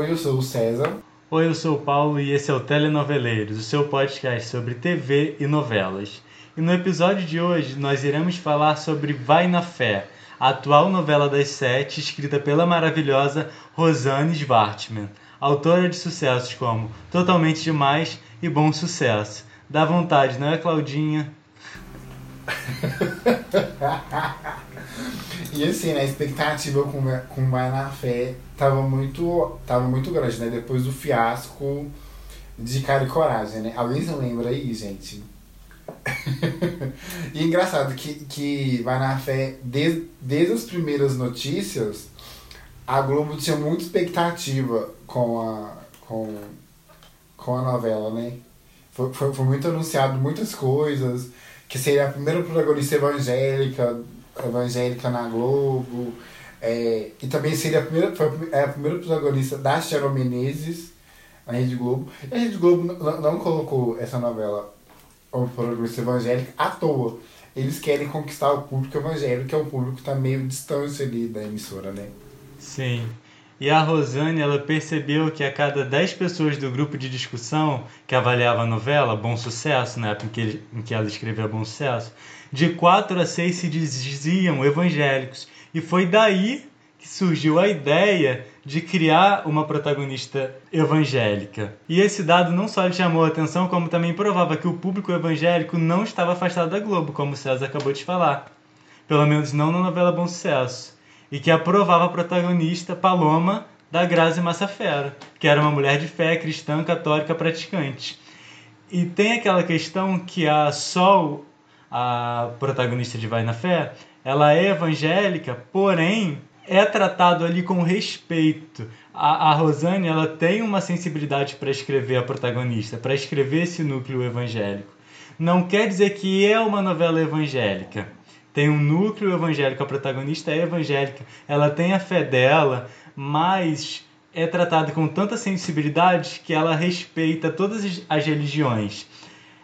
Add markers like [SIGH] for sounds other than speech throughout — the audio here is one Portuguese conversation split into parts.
Oi, eu sou o César. Oi, eu sou o Paulo e esse é o Telenoveleiros, o seu podcast sobre TV e novelas. E no episódio de hoje nós iremos falar sobre Vai na Fé, a atual novela das sete escrita pela maravilhosa Rosane Svartman, autora de sucessos como Totalmente Demais e Bom Sucesso. Dá vontade, não é, Claudinha? E assim, né, a expectativa com, com Vai na Fé tava muito, tava muito grande, né? Depois do fiasco de Cara e Coragem, né? Alguém se lembra aí, gente? [LAUGHS] e é engraçado que, que Vai na Fé, desde, desde as primeiras notícias, a Globo tinha muita expectativa com a, com, com a novela, né? Foi, foi, foi muito anunciado muitas coisas, que seria a primeira protagonista evangélica, evangélica na Globo, é, e também seria a primeira, foi a, é primeira protagonista da Sharon Menezes na Rede Globo. E a Rede Globo não, colocou essa novela como protagonista evangélica à toa. Eles querem conquistar o público evangélico, que é o público que está meio distante ali da emissora, né? Sim. E a Rosane, ela percebeu que a cada 10 pessoas do grupo de discussão que avaliava a novela, Bom Sucesso, na época em que, ela escreveu Bom Sucesso, de 4 a 6 se diziam evangélicos. E foi daí que surgiu a ideia de criar uma protagonista evangélica. E esse dado não só lhe chamou a atenção, como também provava que o público evangélico não estava afastado da Globo, como o César acabou de falar. Pelo menos não na novela Bom Sucesso e que aprovava a protagonista Paloma da Grazi Massafera, que era uma mulher de fé cristã católica praticante. E tem aquela questão que a Sol, a protagonista de Vai na Fé, ela é evangélica, porém é tratado ali com respeito. A, a Rosane ela tem uma sensibilidade para escrever a protagonista, para escrever esse núcleo evangélico. Não quer dizer que é uma novela evangélica, tem um núcleo evangélico, a protagonista é evangélica, ela tem a fé dela, mas é tratada com tanta sensibilidade que ela respeita todas as religiões.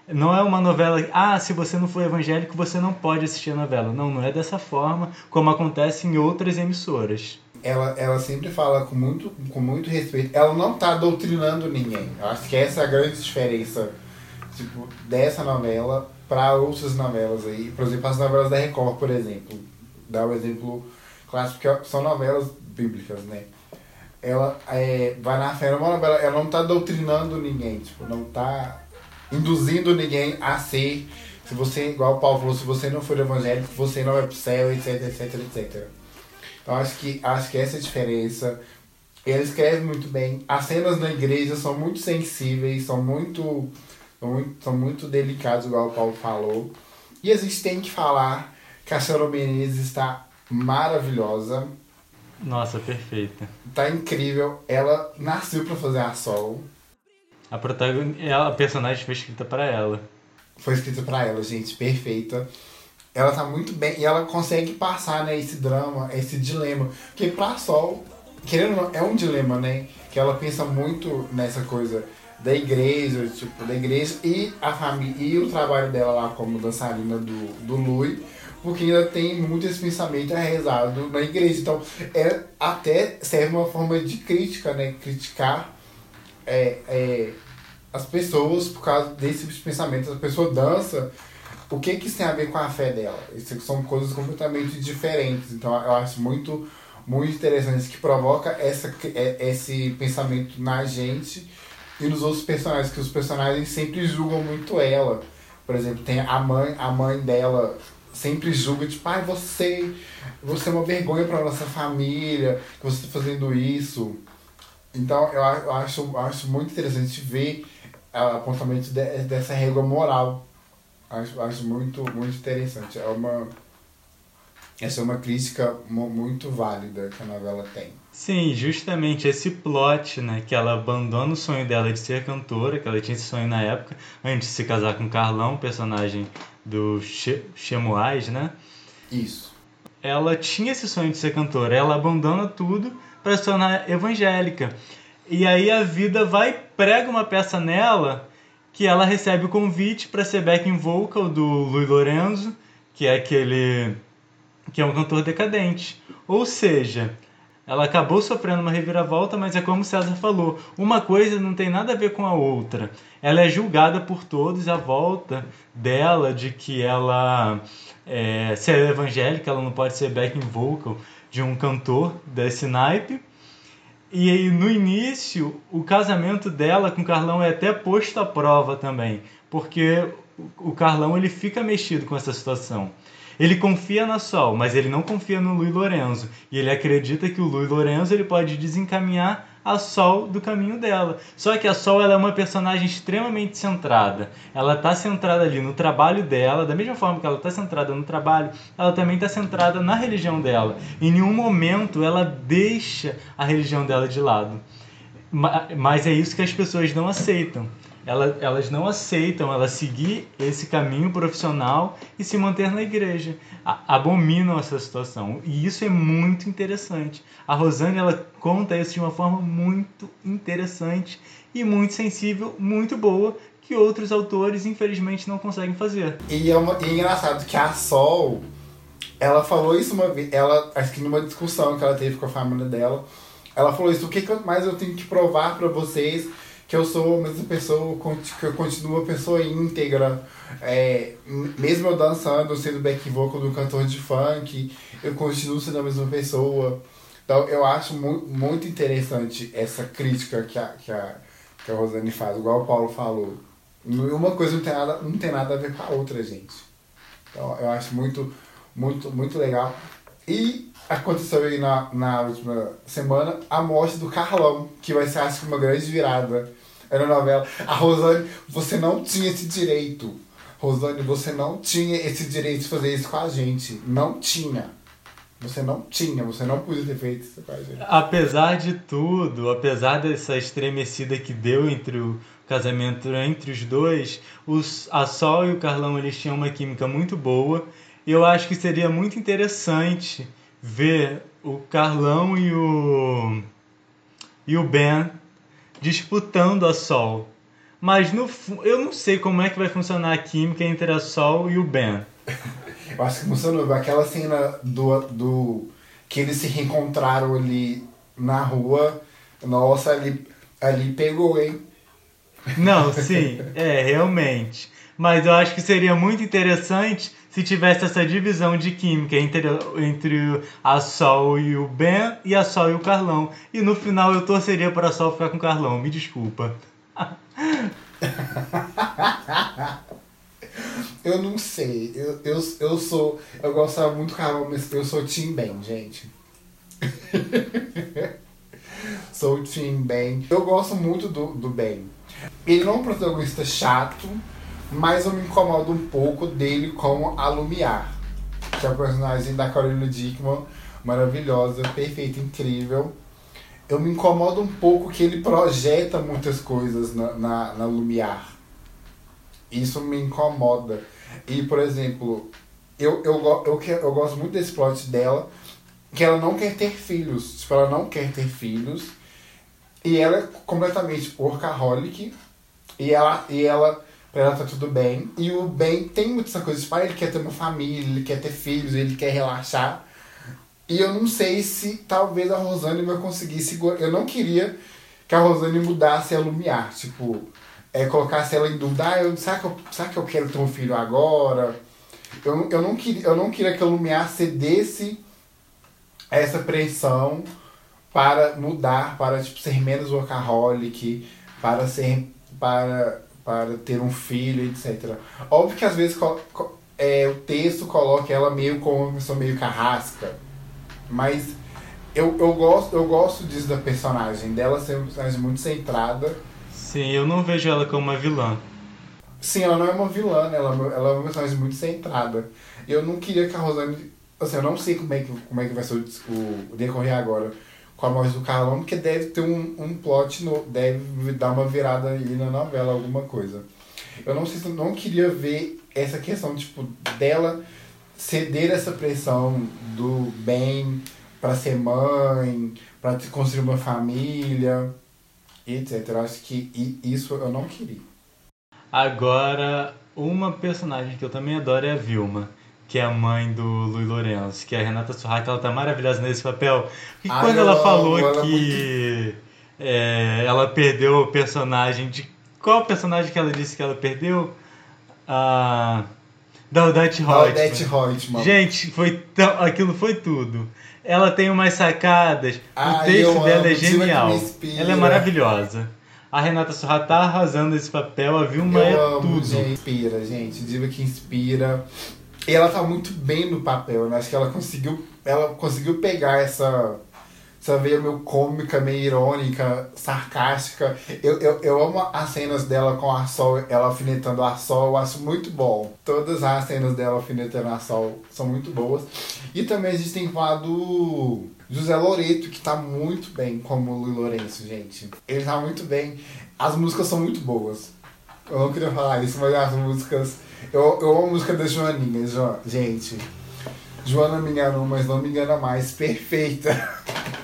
Não é uma novela, ah, se você não for evangélico, você não pode assistir a novela. Não, não é dessa forma, como acontece em outras emissoras. Ela, ela sempre fala com muito, com muito respeito. Ela não está doutrinando ninguém. Eu acho que essa é a grande diferença tipo, dessa novela para outras novelas aí. Por exemplo, as novelas da Record, por exemplo. Dá o um exemplo clássico, que são novelas bíblicas, né? Ela é, vai na fé, é novela, ela não tá doutrinando ninguém, tipo, não tá induzindo ninguém a ser, se você, igual o Paulo falou, se você não for evangélico, você não vai pro céu, etc, etc, etc. Então acho que, acho que essa é a diferença. Ele escreve muito bem. As cenas na igreja são muito sensíveis, são muito muito, são muito delicados, igual o Paulo falou. E a gente tem que falar que a Sharon Menezes está maravilhosa. Nossa, perfeita. Tá incrível. Ela nasceu para fazer a Sol. A, protagon... a personagem foi escrita para ela. Foi escrita para ela, gente, perfeita. Ela tá muito bem e ela consegue passar, né, esse drama, esse dilema. Porque pra Sol, querendo ou não, é um dilema, né? Que ela pensa muito nessa coisa da igreja, tipo, da igreja e a família e o trabalho dela lá como dançarina do, do Lui, porque ainda tem muito esse pensamento arrezado na igreja. Então, é, até serve uma forma de crítica, né? Criticar é, é, as pessoas por causa desse tipo de pensamento. A pessoa dança, o que, que isso tem a ver com a fé dela? Isso são coisas completamente diferentes. Então, eu acho muito, muito interessante que provoca essa, é, esse pensamento na gente e nos outros personagens, que os personagens sempre julgam muito ela. Por exemplo, tem a mãe, a mãe dela sempre julga, tipo, ai, você, você é uma vergonha para nossa família, que você está fazendo isso. Então, eu, eu acho, eu acho muito interessante ver o apontamento de, dessa régua moral. Acho, acho muito, muito interessante. É uma, essa é uma crítica muito válida que a novela tem. Sim, justamente esse plot, né? Que ela abandona o sonho dela de ser cantora, que ela tinha esse sonho na época, antes de se casar com Carlão, personagem do Chemoais, né? Isso. Ela tinha esse sonho de ser cantora, ela abandona tudo para se tornar evangélica. E aí a vida vai prega uma peça nela que ela recebe o convite para ser backing vocal do Luiz Lorenzo, que é aquele que é um cantor decadente. Ou seja, Ela acabou sofrendo uma reviravolta, mas é como César falou: uma coisa não tem nada a ver com a outra. Ela é julgada por todos à volta dela de que ela é, se é evangélica, ela não pode ser backing vocal de um cantor desse naipe. E aí, no início, o casamento dela com o Carlão é até posto à prova também, porque o Carlão ele fica mexido com essa situação. Ele confia na Sol, mas ele não confia no Luiz Lorenzo. E ele acredita que o Luiz Lorenzo ele pode desencaminhar a Sol do caminho dela. Só que a Sol ela é uma personagem extremamente centrada. Ela está centrada ali no trabalho dela, da mesma forma que ela está centrada no trabalho, ela também está centrada na religião dela. Em nenhum momento ela deixa a religião dela de lado. Mas é isso que as pessoas não aceitam elas, não aceitam ela seguir esse caminho profissional e se manter na igreja. A, abominam essa situação. E isso é muito interessante. A Rosane ela conta isso de uma forma muito interessante e muito sensível, muito boa, que outros autores infelizmente não conseguem fazer. E é, uma, e é engraçado que a Sol, ela falou isso uma vez, ela acho que numa discussão que ela teve com a família dela, ela falou isso, o que mais eu tenho que provar para vocês que eu sou a mesma pessoa, que eu continuo uma pessoa íntegra. É, mesmo eu dançando, sendo back vocal do cantor de funk, eu continuo sendo a mesma pessoa. Então eu acho mu muito interessante essa crítica que a, que, a, que a Rosane faz, igual o Paulo falou. Uma coisa não tem nada, não tem nada a ver com a outra, gente. Então eu acho muito, muito, muito legal. E aconteceu aí na, na última semana a morte do Carlão, que vai ser, acho que, uma grande virada na novela. A Rosane, você não tinha esse direito. Rosane, você não tinha esse direito de fazer isso com a gente. Não tinha. Você não tinha, você não podia ter feito isso com a gente. Apesar de tudo, apesar dessa estremecida que deu entre o casamento entre os dois, os, a Sol e o Carlão eles tinham uma química muito boa. Eu acho que seria muito interessante ver o Carlão e o e o Ben disputando a Sol. Mas no eu não sei como é que vai funcionar a química entre a Sol e o Ben. eu acho que funcionou. Aquela cena do, do que eles se reencontraram ali na rua, nossa, ali, ali pegou, hein? Não, sim, é, realmente. Mas eu acho que seria muito interessante se tivesse essa divisão de química entre, entre a Sol e o Ben e a Sol e o Carlão. E no final eu torceria para a Sol ficar com o Carlão, me desculpa. [LAUGHS] eu não sei. Eu, eu, eu sou. Eu gostava muito do Carlão, mas eu sou Team Ben, gente. [LAUGHS] sou Team Ben. Eu gosto muito do, do Ben. Ele não é um protagonista chato mas eu me incomodo um pouco dele como a Lumiar, que é o personagem da Carolina Dickman, maravilhosa, perfeita, incrível. Eu me incomodo um pouco que ele projeta muitas coisas na, na, na Lumiar. Isso me incomoda. E, por exemplo, eu, eu, eu, eu, eu gosto muito desse plot dela, que ela não quer ter filhos. Tipo, ela não quer ter filhos. E ela é completamente workaholic. E ela, e ela pra ela tá tudo bem. E o Ben tem muitas coisas. Tipo, ele quer ter uma família, ele quer ter filhos, ele quer relaxar. E eu não sei se talvez a Rosane vai conseguir segurar. Eu não queria que a Rosane mudasse a Lumiar. Tipo, é, colocasse ela em dúvida. Ah, eu, será, que eu, será que eu quero ter um filho agora? Eu, eu, não, queria, eu não queria que a Lumiar cedesse essa pressão para mudar, para tipo, ser menos workaholic, para ser. para para ter um filho, etc. Óbvio que às vezes é, o texto coloca ela meio como uma pessoa meio carrasca, mas eu, eu, gosto, eu gosto disso da personagem, dela ser uma personagem muito centrada. Sim, eu não vejo ela como uma vilã. Sim, ela não é uma vilã, né? ela, ela é uma personagem muito centrada. Eu não queria que a Rosane. Assim, eu não sei como é que, como é que vai ser o, o decorrer agora com a morte do Carlão, porque deve ter um, um plot, no, deve dar uma virada aí na novela, alguma coisa. Eu não sei se eu não queria ver essa questão, tipo, dela ceder essa pressão do bem para ser mãe, para construir uma família, etc. Eu acho que isso eu não queria. Agora, uma personagem que eu também adoro é a Vilma. Que é a mãe do Luiz Lourenço, que é a Renata Surraca, ela tá maravilhosa nesse papel. E Ai, quando eu ela falou ela é que é, ela perdeu o personagem de. Qual personagem que ela disse que ela perdeu? A. Da Odette Reutemann. Gente, foi tão, aquilo foi tudo. Ela tem umas sacadas, o Ai, texto dela amo, é genial. Ela é maravilhosa. A Renata Sorra tá arrasando esse papel, a Vilma é eu amo, tudo. gente. Inspira, gente. Diva que inspira. E ela tá muito bem no papel, né? Acho que ela conseguiu, ela conseguiu pegar essa, essa veia meio cômica, meio irônica, sarcástica. Eu, eu, eu amo as cenas dela com a Sol, ela alfinetando a Sol, eu acho muito bom. Todas as cenas dela alfinetando a Sol são muito boas. E também a gente tem que falar do José Loreto, que tá muito bem como o Lourenço, gente. Ele tá muito bem. As músicas são muito boas. Eu não queria falar isso, mas as músicas. Eu, eu amo a música da Joaninha, Jo- gente. Joana me enganou, mas não me engana mais. Perfeita.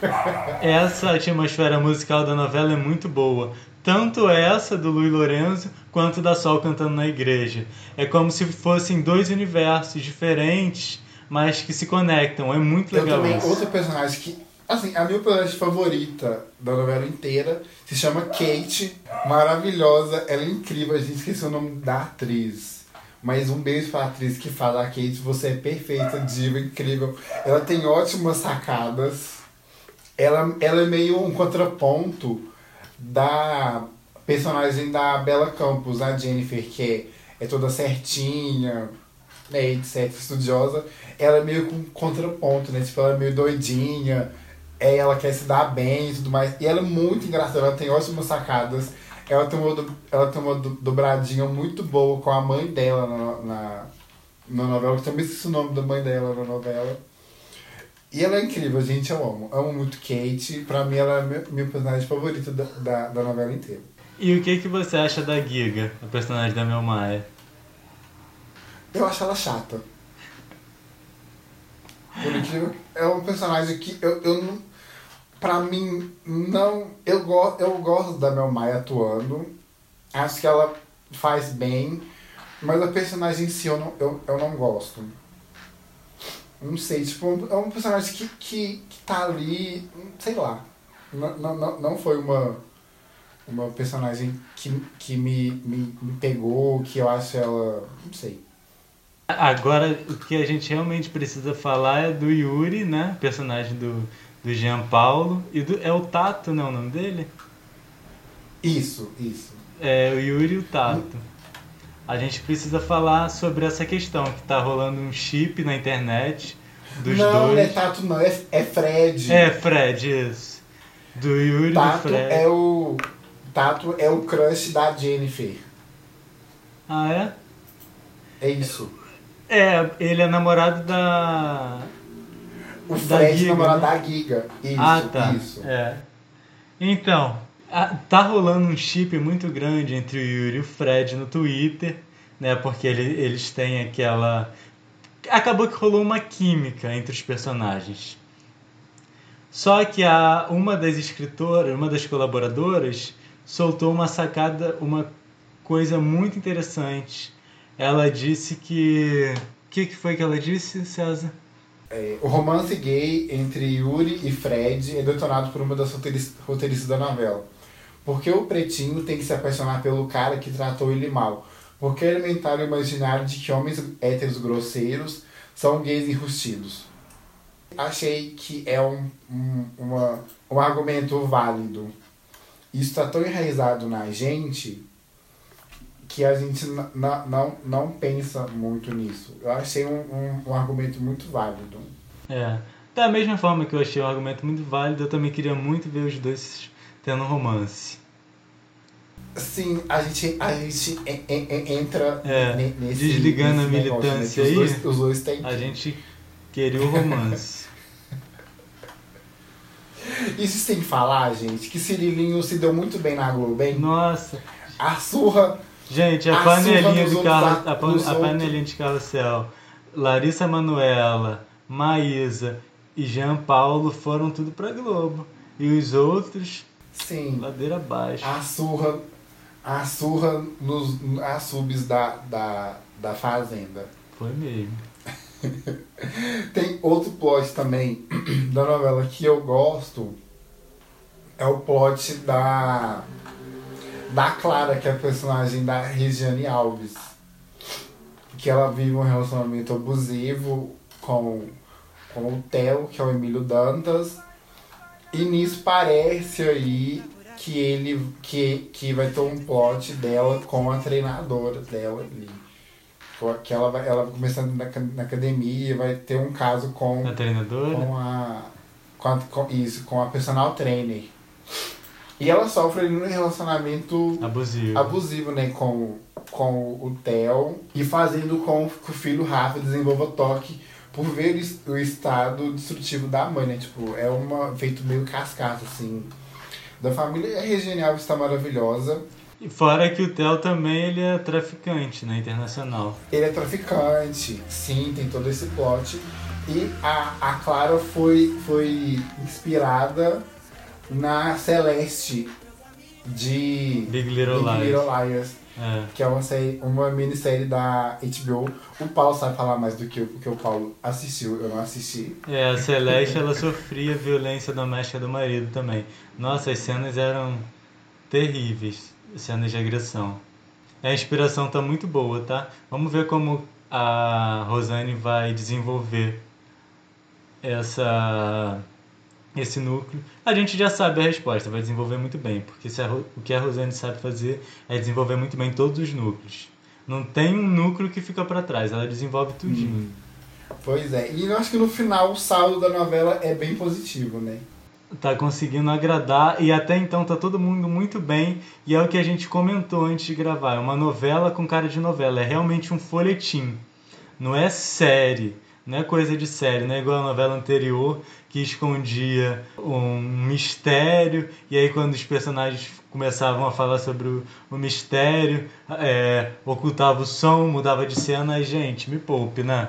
[LAUGHS] Essa atmosfera musical da novela é muito boa. Tanto essa do Luiz Lourenço quanto da Sol cantando na igreja. É como se fossem dois universos diferentes, mas que se conectam. É muito Eu legal também, isso. outra personagem que. Assim, a minha personagem favorita da novela inteira se chama Kate. Maravilhosa, ela é incrível. A gente esqueceu o nome da atriz. Mas um beijo pra atriz que fala a Kate, você é perfeita, diva, incrível. Ela tem ótimas sacadas. Ela, ela é meio um contraponto da personagem da Bela Campos, a Jennifer, que é, é toda certinha, né, etc, estudiosa. Ela é meio com contraponto, né? Tipo, ela é meio doidinha, é, ela quer se dar bem e tudo mais. E ela é muito engraçada, ela tem ótimas sacadas. Ela tem uma, ela tem uma do- dobradinha muito boa com a mãe dela na, na, na novela, que também esqueci o nome da mãe dela na novela. E ela é incrível, gente, eu amo. Amo muito Kate. Pra mim, ela é minha, minha personagem favorita da, da, da novela inteira. E o que, que você acha da Giga, a personagem da Mel Maia? Eu acho ela chata. Por incrível. É um personagem que eu, eu não. Pra mim, não. Eu, go, eu gosto da Mel Maia atuando. Acho que ela faz bem. Mas a personagem em si eu não, eu, eu não gosto. Não sei, tipo, é um personagem que, que, que tá ali. Sei lá. Não, não, não foi uma. Uma personagem que, que me, me, me pegou, que eu acho ela. Não sei. Agora, o que a gente realmente precisa falar é do Yuri, né? Personagem do, do Jean Paulo. E do, é o Tato, né? O nome dele? Isso, isso. É o Yuri e o Tato. A gente precisa falar sobre essa questão, que tá rolando um chip na internet dos não, não é dois. Tato, não, é, é Fred. É, Fred, isso. Do Yuri e do Tato Fred. é o. Tato é o crush da Jennifer. Ah, é? É isso. É, ele é namorado da. O Fred namorado né? da Giga. Isso, ah, tá. isso. É. Então, tá rolando um chip muito grande entre o Yuri e o Fred no Twitter, né? Porque ele- eles têm aquela. Acabou que rolou uma química entre os personagens. Só que a, uma das escritoras, uma das colaboradoras, soltou uma sacada, uma coisa muito interessante. Ela disse que. O que, que foi que ela disse, César? É, o romance gay entre Yuri e Fred é detonado por uma das roteiris- roteiristas da novela. Porque o pretinho tem que se apaixonar pelo cara que tratou ele mal. Porque alimentar o imaginário de que homens héteros grosseiros são gays enrustidos. Achei que é um, um, uma, um argumento válido. Isso está tão enraizado na gente que a gente não, não pensa muito nisso. Eu achei um, um, um argumento muito válido. É. Da mesma forma que eu achei o argumento muito válido, eu também queria muito ver os dois tendo um romance. Sim, a gente, a gente en- en- en- entra É, ne- nesse. desligando nesse a negócio, né, militância que aí, Os dois, os dois têm. A gente queria o romance. [LAUGHS] Isso que falar, gente, que Cirilinho se deu muito bem na Globo, hein? Nossa. A surra. Gente, a A panelinha de at- a, pan- a panelinha de Carrossel, Larissa Manuela, Maísa e Jean Paulo foram tudo pra Globo. E os outros, Sim. ladeira abaixo. A surra. A surra nos as subs da, da, da Fazenda. Foi mesmo. [LAUGHS] Tem outro plot também [CLEARS THROAT] da novela que eu gosto. É o plot da. Da Clara, que é a personagem da Regiane Alves. Que ela vive um relacionamento abusivo com, com o Theo, que é o Emílio Dantas. E nisso parece aí que ele que, que vai ter um plot dela com a treinadora dela ali. Que ela vai, ela começando na, na academia, vai ter um caso com A treinadora? com a, com a com, isso, com a personal trainer. E ela sofre ali um relacionamento Abusivo. abusivo, né, com, com o Theo e fazendo com que o filho Rafa desenvolva toque por ver o es- o estado destrutivo da mãe, né? Tipo, é uma feito meio cascata, assim. Da família, a Regiane Alves está maravilhosa. E fora que o Theo também ele é traficante, né? Internacional. Ele é traficante, sim, tem todo esse plot. E a, a Clara foi, foi inspirada na Celeste de Big Little Big. Little Liars. É. que é uma, série, uma minissérie da HBO. O Paulo sabe falar mais do que o que o Paulo assistiu, eu não assisti. É, a Celeste ela sofria violência doméstica do marido também. Nossa, as cenas eram terríveis, cenas de agressão. A inspiração tá muito boa, tá? Vamos ver como a Rosane vai desenvolver essa esse núcleo. A gente já sabe a resposta, vai desenvolver muito bem, porque a o que a Rosane sabe fazer é desenvolver muito bem todos os núcleos. Não tem um núcleo que fica para trás, ela desenvolve tudinho. Pois é, e eu acho que no final o saldo da novela é bem positivo, né? tá conseguindo agradar e até então tá todo mundo muito bem e é o que a gente comentou antes de gravar, é uma novela com cara de novela, é realmente um folhetim, não é série, não é coisa de série, não é igual a novela anterior que escondia um mistério e aí quando os personagens começavam a falar sobre o, o mistério, é, ocultava o som, mudava de cena, e gente, me poupe, né?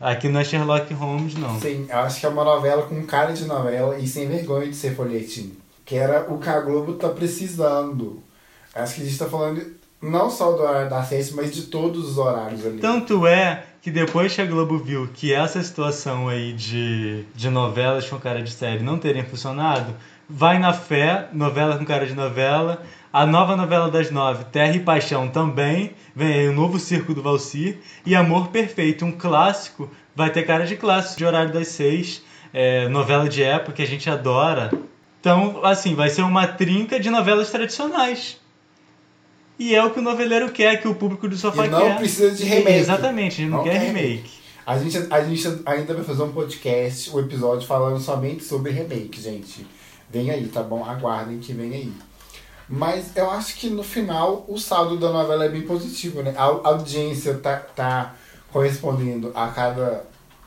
Aqui não é Sherlock Holmes, não. Sim, eu acho que é uma novela com cara de novela e sem vergonha de ser folhetim. Que era o que a Globo tá precisando. Acho que a gente tá falando não só do horário da sete, mas de todos os horários ali. Tanto é que depois que a Globo viu que essa situação aí de, de novelas com cara de série não terem funcionado, vai na fé, novela com cara de novela, a nova novela das nove, Terra e Paixão também, vem aí o novo Circo do Valsir, e Amor Perfeito, um clássico, vai ter cara de clássico, de horário das seis, é, novela de época que a gente adora. Então, assim, vai ser uma trinca de novelas tradicionais. E é o que o noveleiro quer, que o público do sofá E não quer. precisa de remake. Exatamente, a gente não, Não quer quer remake. A gente, a gente ainda vai fazer um podcast, um episódio falando somente sobre remake, gente. Vem aí, tá bom? Aguardem que vem aí. Mas eu acho que no final o saldo da novela é bem positivo, né? A audiência tá, tá correspondendo a cada,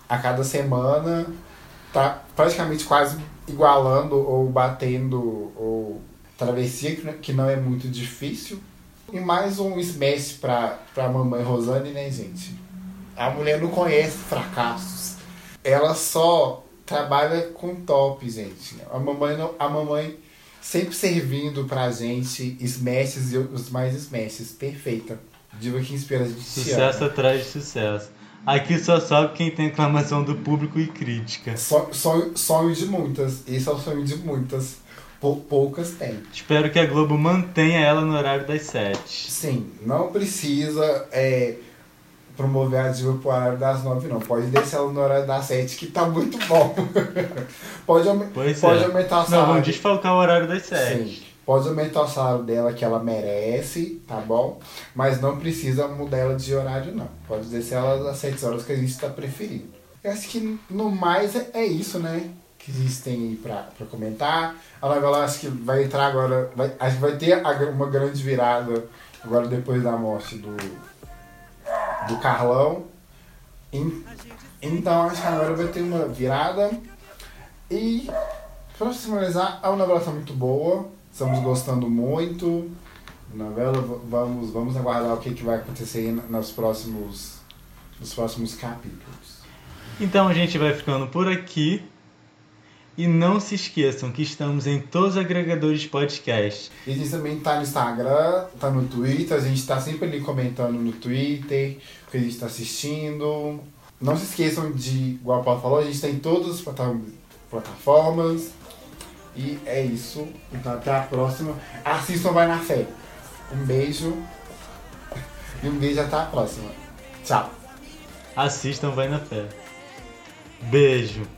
a cada semana, tá praticamente quase igualando ou batendo ou travessia, não- que não é muito difícil. E mais um smash pra, pra mamãe Rosane, né, gente? A mulher não conhece fracassos. Ela só trabalha com top, gente. A mamãe, não, a mamãe sempre servindo pra gente smashes e os mais smashes. Perfeita. Diva que inspira a gente. te Sucesso atrás de sucesso. Aqui só sobe quem tem aclamação do público e crítica. So- Sonho, sonho de muitas. Esse é o sonho de muitas. Pou- poucas têm. Espero que a Globo mantenha ela no horário das sete. Sim, não precisa é, promover a diva pro horário das nove, não. Pode deixar ela no horário das sete, que tá muito bom. [LAUGHS] pode Pois pode é. aumentar o Não, salário. vamos desfalcar o horário das sete. Sim, pode aumentar o salário dela que ela merece, tá bom? Mas não precisa mudar ela de horário, não. Pode deixar ela às 7 horas que a gente tá preferindo. Eu acho que no mais é, é isso, né? Que a gente tem aí pra, pra comentar. A novela acho que vai entrar agora. Vai, acho que vai ter uma grande virada agora depois da morte do, do Carlão. Então acho que agora vai ter uma virada. E pra finalizar, a novela tá muito boa. Estamos gostando muito. da Novela, vamos, vamos aguardar o que, que vai acontecer nos próximos, nos próximos capítulos. Então a gente vai ficando por aqui. E não se esqueçam que estamos em todos os agregadores de podcast. E a gente também tá no Instagram, tá no Twitter, a gente tá sempre ali comentando no Twitter o que a gente tá assistindo. não se esqueçam de, igual a Paulo falou, a gente tem todas as plata- plataformas. E é isso. Então até a próxima. Assistam Vai na Fé. Um beijo. E um beijo até a próxima. Tchau. Assistam, vai na fé. Beijo.